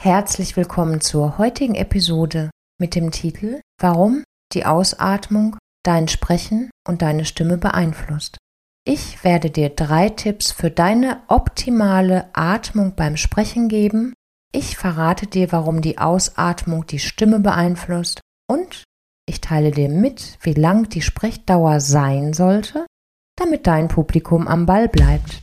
Herzlich willkommen zur heutigen Episode mit dem Titel Warum die Ausatmung dein Sprechen und deine Stimme beeinflusst. Ich werde dir drei Tipps für deine optimale Atmung beim Sprechen geben. Ich verrate dir, warum die Ausatmung die Stimme beeinflusst und ich teile dir mit, wie lang die Sprechdauer sein sollte, damit dein Publikum am Ball bleibt.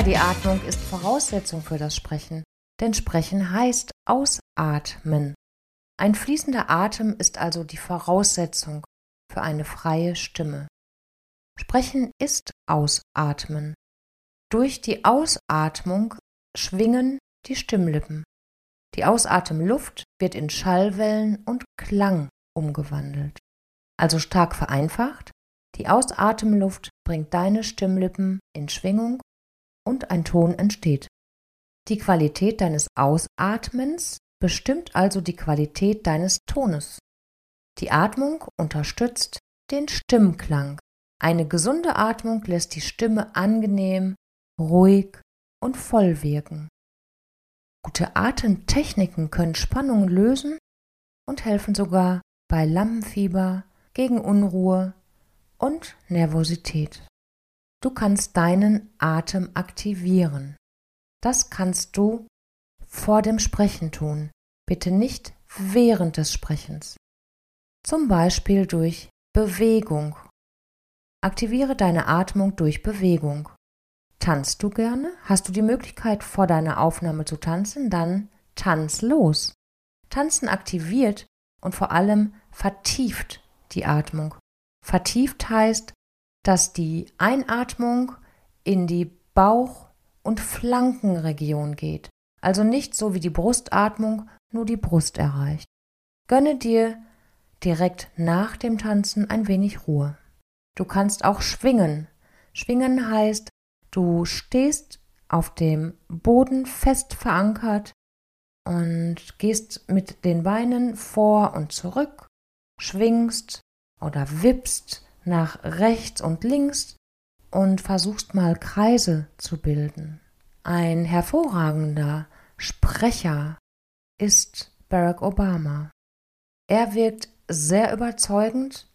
Ja, die Atmung ist Voraussetzung für das Sprechen, denn Sprechen heißt ausatmen. Ein fließender Atem ist also die Voraussetzung für eine freie Stimme. Sprechen ist Ausatmen. Durch die Ausatmung schwingen die Stimmlippen. Die Ausatemluft wird in Schallwellen und Klang umgewandelt. Also stark vereinfacht, die Ausatemluft bringt deine Stimmlippen in Schwingung und ein Ton entsteht. Die Qualität deines Ausatmens bestimmt also die Qualität deines Tones. Die Atmung unterstützt den Stimmklang. Eine gesunde Atmung lässt die Stimme angenehm, ruhig und voll wirken. Gute Atemtechniken können Spannungen lösen und helfen sogar bei Lampenfieber, gegen Unruhe und Nervosität. Du kannst deinen Atem aktivieren. Das kannst du vor dem Sprechen tun, bitte nicht während des Sprechens. Zum Beispiel durch Bewegung. Aktiviere deine Atmung durch Bewegung. Tanzt du gerne? Hast du die Möglichkeit, vor deiner Aufnahme zu tanzen? Dann tanz los. Tanzen aktiviert und vor allem vertieft die Atmung. Vertieft heißt, dass die Einatmung in die Bauch- und Flankenregion geht, also nicht so wie die Brustatmung nur die Brust erreicht. Gönne dir direkt nach dem Tanzen ein wenig Ruhe. Du kannst auch schwingen. Schwingen heißt, du stehst auf dem Boden fest verankert und gehst mit den Beinen vor und zurück, schwingst oder wippst nach rechts und links und versuchst mal Kreise zu bilden. Ein hervorragender Sprecher ist Barack Obama. Er wirkt sehr überzeugend,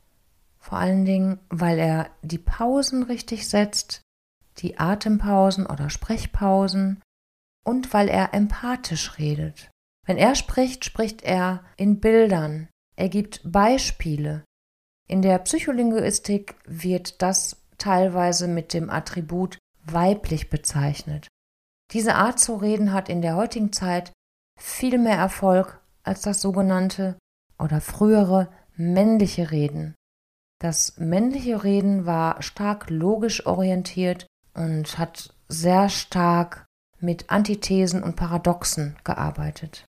vor allen Dingen, weil er die Pausen richtig setzt, die Atempausen oder Sprechpausen und weil er empathisch redet. Wenn er spricht, spricht er in Bildern, er gibt Beispiele, in der Psycholinguistik wird das teilweise mit dem Attribut weiblich bezeichnet. Diese Art zu reden hat in der heutigen Zeit viel mehr Erfolg als das sogenannte oder frühere männliche Reden. Das männliche Reden war stark logisch orientiert und hat sehr stark mit Antithesen und Paradoxen gearbeitet.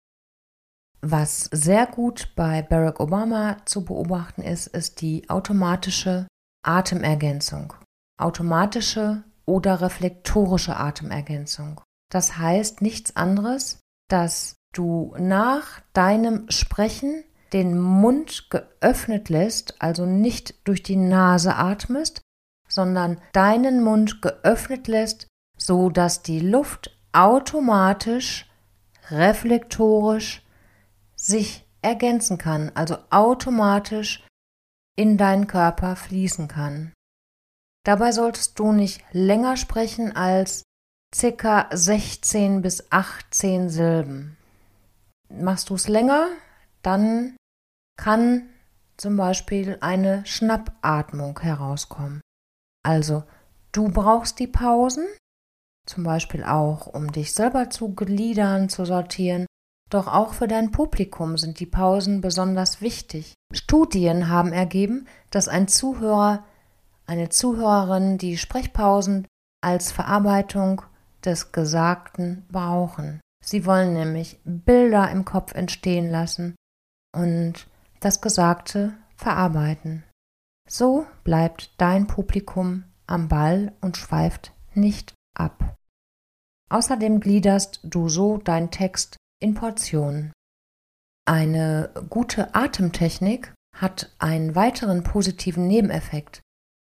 Was sehr gut bei Barack Obama zu beobachten ist, ist die automatische Atemergänzung. Automatische oder reflektorische Atemergänzung. Das heißt nichts anderes, dass du nach deinem Sprechen den Mund geöffnet lässt, also nicht durch die Nase atmest, sondern deinen Mund geöffnet lässt, so dass die Luft automatisch reflektorisch sich ergänzen kann, also automatisch in deinen Körper fließen kann. Dabei solltest du nicht länger sprechen als ca. 16 bis 18 Silben. Machst du es länger, dann kann zum Beispiel eine Schnappatmung herauskommen. Also du brauchst die Pausen, zum Beispiel auch, um dich selber zu gliedern, zu sortieren, doch auch für dein Publikum sind die Pausen besonders wichtig. Studien haben ergeben, dass ein Zuhörer eine Zuhörerin, die Sprechpausen als Verarbeitung des Gesagten brauchen. Sie wollen nämlich Bilder im Kopf entstehen lassen und das Gesagte verarbeiten. So bleibt dein Publikum am Ball und schweift nicht ab. Außerdem gliederst du so deinen Text in Portionen. Eine gute Atemtechnik hat einen weiteren positiven Nebeneffekt,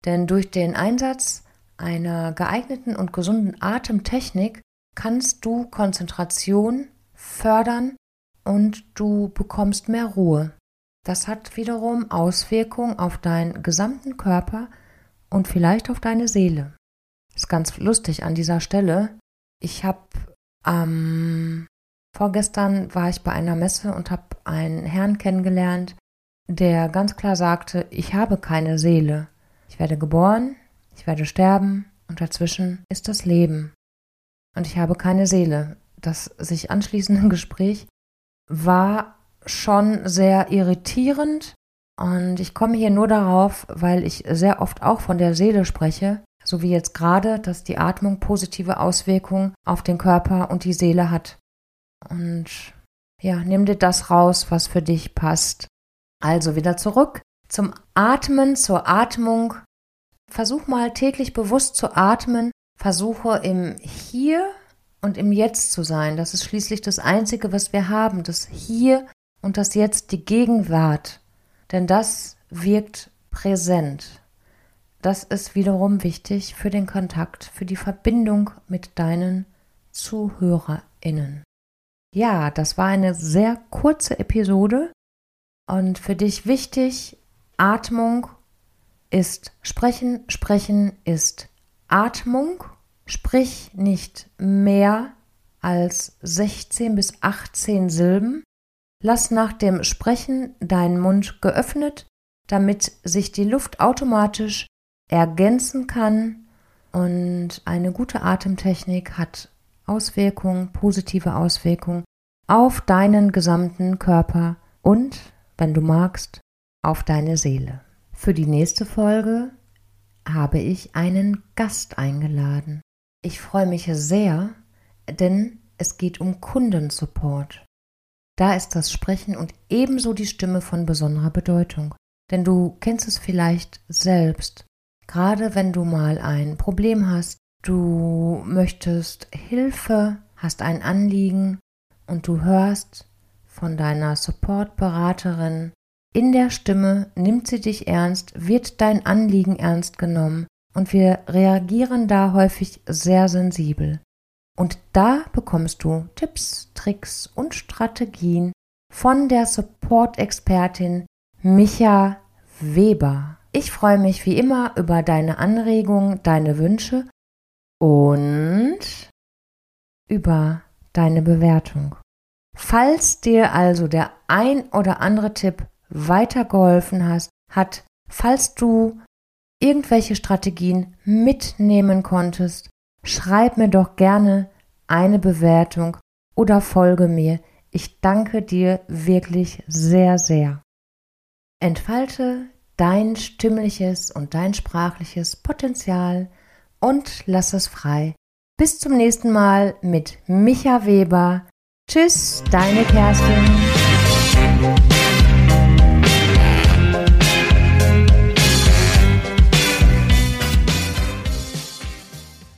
denn durch den Einsatz einer geeigneten und gesunden Atemtechnik kannst du Konzentration fördern und du bekommst mehr Ruhe. Das hat wiederum Auswirkungen auf deinen gesamten Körper und vielleicht auf deine Seele. Ist ganz lustig an dieser Stelle. Ich habe ähm, vorgestern war ich bei einer Messe und habe einen Herrn kennengelernt, der ganz klar sagte, ich habe keine Seele. Ich werde geboren, ich werde sterben und dazwischen ist das Leben. Und ich habe keine Seele. Das sich anschließende Gespräch war schon sehr irritierend und ich komme hier nur darauf, weil ich sehr oft auch von der Seele spreche, so wie jetzt gerade, dass die Atmung positive Auswirkungen auf den Körper und die Seele hat. Und ja, nimm dir das raus, was für dich passt. Also wieder zurück zum Atmen, zur Atmung. Versuch mal täglich bewusst zu atmen. Versuche im Hier und im Jetzt zu sein. Das ist schließlich das Einzige, was wir haben. Das Hier und das Jetzt, die Gegenwart. Denn das wirkt präsent. Das ist wiederum wichtig für den Kontakt, für die Verbindung mit deinen ZuhörerInnen. Ja, das war eine sehr kurze Episode. Und für dich wichtig, Atmung ist Sprechen, Sprechen ist Atmung, sprich nicht mehr als 16 bis 18 Silben, lass nach dem Sprechen deinen Mund geöffnet, damit sich die Luft automatisch ergänzen kann. Und eine gute Atemtechnik hat Auswirkungen, positive Auswirkungen auf deinen gesamten Körper und, wenn du magst, auf deine Seele. Für die nächste Folge habe ich einen Gast eingeladen. Ich freue mich sehr, denn es geht um Kundensupport. Da ist das Sprechen und ebenso die Stimme von besonderer Bedeutung. Denn du kennst es vielleicht selbst. Gerade wenn du mal ein Problem hast, du möchtest Hilfe, hast ein Anliegen und du hörst von deiner Support-Beraterin, in der Stimme nimmt sie dich ernst, wird dein Anliegen ernst genommen und wir reagieren da häufig sehr sensibel. Und da bekommst du Tipps, Tricks und Strategien von der Support-Expertin Micha Weber. Ich freue mich wie immer über deine Anregungen, deine Wünsche und über deine Bewertung. Falls dir also der ein oder andere Tipp weitergeholfen hast, hat, falls du irgendwelche Strategien mitnehmen konntest, schreib mir doch gerne eine Bewertung oder folge mir. Ich danke dir wirklich sehr, sehr. Entfalte dein stimmliches und dein sprachliches Potenzial und lass es frei. Bis zum nächsten Mal mit Micha Weber. Tschüss, deine Kerstin.